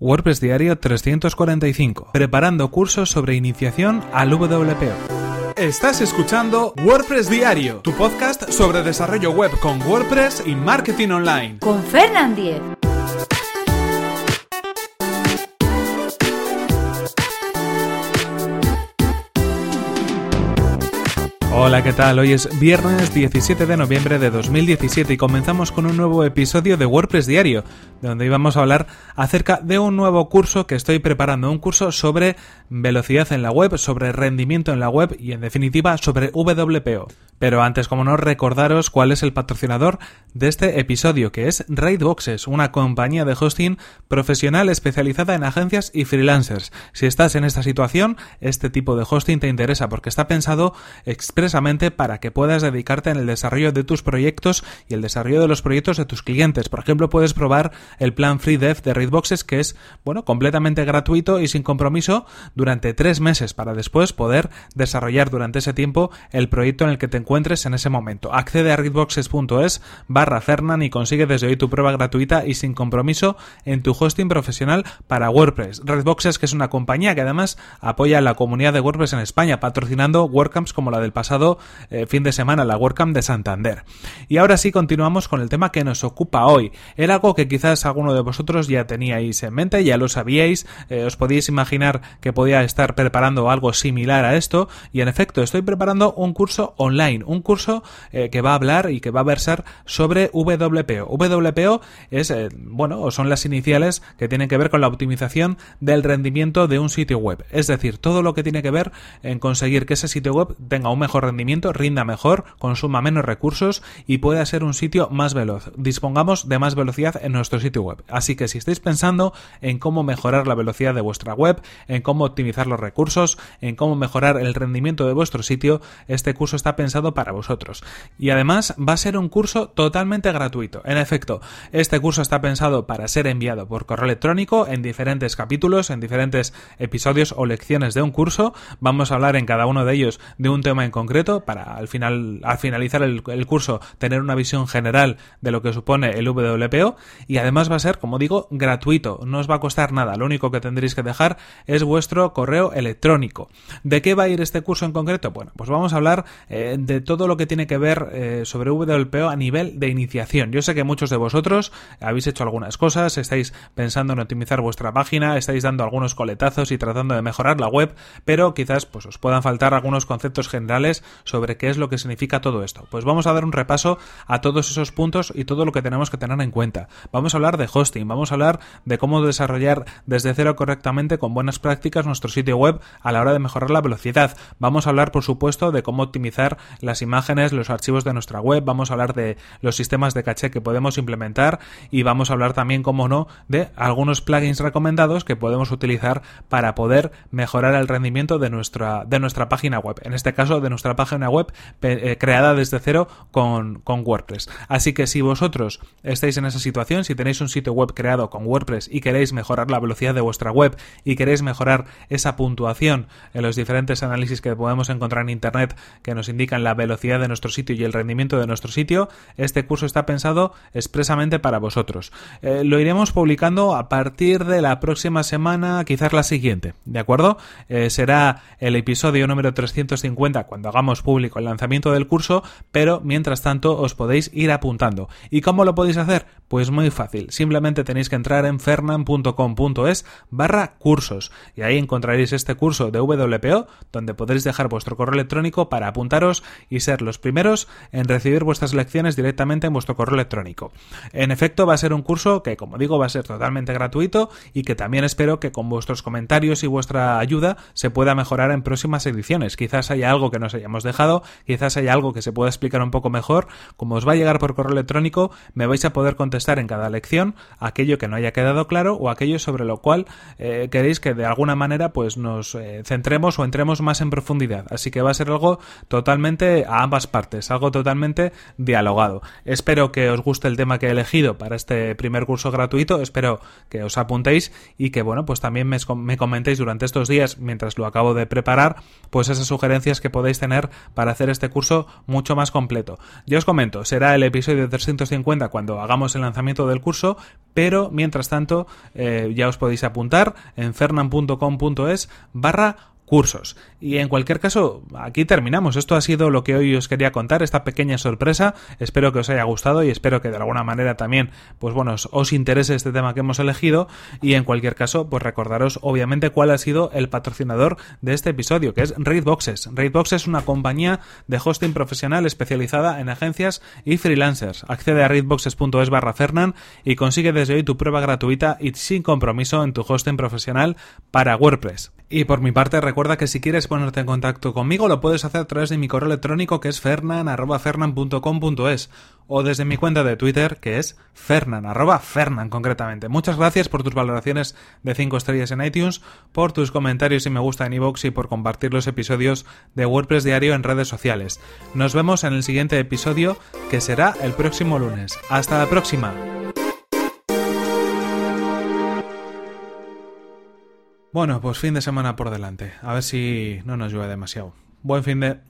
WordPress Diario 345. Preparando cursos sobre iniciación al WPO. Estás escuchando WordPress Diario, tu podcast sobre desarrollo web con WordPress y marketing online. Con Fernand Diez. Hola, ¿qué tal? Hoy es viernes 17 de noviembre de 2017 y comenzamos con un nuevo episodio de WordPress Diario, donde íbamos a hablar acerca de un nuevo curso que estoy preparando, un curso sobre velocidad en la web, sobre rendimiento en la web y en definitiva sobre WPO. Pero antes, como no, recordaros cuál es el patrocinador de este episodio, que es Raidboxes, una compañía de hosting profesional especializada en agencias y freelancers. Si estás en esta situación, este tipo de hosting te interesa porque está pensado expresamente para que puedas dedicarte en el desarrollo de tus proyectos y el desarrollo de los proyectos de tus clientes. Por ejemplo, puedes probar el plan Free Dev de Raidboxes, que es, bueno, completamente gratuito y sin compromiso durante tres meses para después poder desarrollar durante ese tiempo el proyecto en el que te encuentras encuentres en ese momento. Accede a readboxes.es barra Fernan y consigue desde hoy tu prueba gratuita y sin compromiso en tu hosting profesional para WordPress. Redboxes, que es una compañía que además apoya a la comunidad de WordPress en España, patrocinando WordCamps como la del pasado eh, fin de semana, la WordCamp de Santander. Y ahora sí continuamos con el tema que nos ocupa hoy. Era algo que quizás alguno de vosotros ya teníais en mente, ya lo sabíais, eh, os podíais imaginar que podía estar preparando algo similar a esto, y en efecto estoy preparando un curso online un curso eh, que va a hablar y que va a versar sobre WPO. WPO es, eh, bueno, son las iniciales que tienen que ver con la optimización del rendimiento de un sitio web. Es decir, todo lo que tiene que ver en conseguir que ese sitio web tenga un mejor rendimiento, rinda mejor, consuma menos recursos y pueda ser un sitio más veloz. Dispongamos de más velocidad en nuestro sitio web. Así que si estáis pensando en cómo mejorar la velocidad de vuestra web, en cómo optimizar los recursos, en cómo mejorar el rendimiento de vuestro sitio, este curso está pensado para vosotros. Y además va a ser un curso totalmente gratuito. En efecto, este curso está pensado para ser enviado por correo electrónico en diferentes capítulos, en diferentes episodios o lecciones de un curso. Vamos a hablar en cada uno de ellos de un tema en concreto para al final, al finalizar el, curso, tener una visión general de lo que supone el WPO. Y además va a ser, como digo, gratuito. No os va a costar nada. Lo único que tendréis que dejar es vuestro correo electrónico. ¿De qué va a ir este curso en concreto? Bueno, pues vamos a hablar eh, de todo lo que tiene que ver eh, sobre WPO a nivel de iniciación. Yo sé que muchos de vosotros habéis hecho algunas cosas, estáis pensando en optimizar vuestra página, estáis dando algunos coletazos y tratando de mejorar la web, pero quizás pues os puedan faltar algunos conceptos generales sobre qué es lo que significa todo esto. Pues vamos a dar un repaso a todos esos puntos y todo lo que tenemos que tener en cuenta. Vamos a hablar de hosting, vamos a hablar de cómo desarrollar desde cero correctamente con buenas prácticas nuestro sitio web a la hora de mejorar la velocidad. Vamos a hablar, por supuesto, de cómo optimizar las imágenes, los archivos de nuestra web, vamos a hablar de los sistemas de caché que podemos implementar y vamos a hablar también, como no, de algunos plugins recomendados que podemos utilizar para poder mejorar el rendimiento de nuestra, de nuestra página web. En este caso, de nuestra página web eh, creada desde cero con, con WordPress. Así que si vosotros estáis en esa situación, si tenéis un sitio web creado con WordPress y queréis mejorar la velocidad de vuestra web y queréis mejorar esa puntuación en los diferentes análisis que podemos encontrar en Internet que nos indican la velocidad de nuestro sitio y el rendimiento de nuestro sitio, este curso está pensado expresamente para vosotros. Eh, lo iremos publicando a partir de la próxima semana, quizás la siguiente, ¿de acuerdo? Eh, será el episodio número 350 cuando hagamos público el lanzamiento del curso, pero mientras tanto os podéis ir apuntando. ¿Y cómo lo podéis hacer? Pues muy fácil, simplemente tenéis que entrar en fernan.com.es barra cursos y ahí encontraréis este curso de WPO donde podréis dejar vuestro correo electrónico para apuntaros y ser los primeros en recibir vuestras lecciones directamente en vuestro correo electrónico. En efecto, va a ser un curso que, como digo, va a ser totalmente gratuito y que también espero que con vuestros comentarios y vuestra ayuda se pueda mejorar en próximas ediciones. Quizás haya algo que nos hayamos dejado, quizás haya algo que se pueda explicar un poco mejor. Como os va a llegar por correo electrónico, me vais a poder contestar en cada lección aquello que no haya quedado claro o aquello sobre lo cual eh, queréis que de alguna manera pues nos eh, centremos o entremos más en profundidad. Así que va a ser algo totalmente a ambas partes, algo totalmente dialogado. Espero que os guste el tema que he elegido para este primer curso gratuito, espero que os apuntéis y que bueno, pues también me, me comentéis durante estos días, mientras lo acabo de preparar, pues esas sugerencias que podéis tener para hacer este curso mucho más completo. Ya os comento, será el episodio 350 cuando hagamos el lanzamiento del curso, pero mientras tanto eh, ya os podéis apuntar en fernan.com.es barra cursos. Y en cualquier caso, aquí terminamos. Esto ha sido lo que hoy os quería contar, esta pequeña sorpresa. Espero que os haya gustado y espero que de alguna manera también, pues bueno, os interese este tema que hemos elegido. Y en cualquier caso, pues recordaros obviamente cuál ha sido el patrocinador de este episodio, que es Raidboxes. Raidboxes es una compañía de hosting profesional especializada en agencias y freelancers. Accede a raidboxes.es barra Fernan y consigue desde hoy tu prueba gratuita y sin compromiso en tu hosting profesional para WordPress. Y por mi parte, recuerda que si quieres ponerte en contacto conmigo, lo puedes hacer a través de mi correo electrónico que es fernan.fernan.com.es o desde mi cuenta de Twitter que es fernan, concretamente. Muchas gracias por tus valoraciones de 5 estrellas en iTunes, por tus comentarios y me gusta en iVoox y por compartir los episodios de WordPress Diario en redes sociales. Nos vemos en el siguiente episodio que será el próximo lunes. Hasta la próxima. Bueno, pues fin de semana por delante. A ver si no nos llueve demasiado. Buen fin de...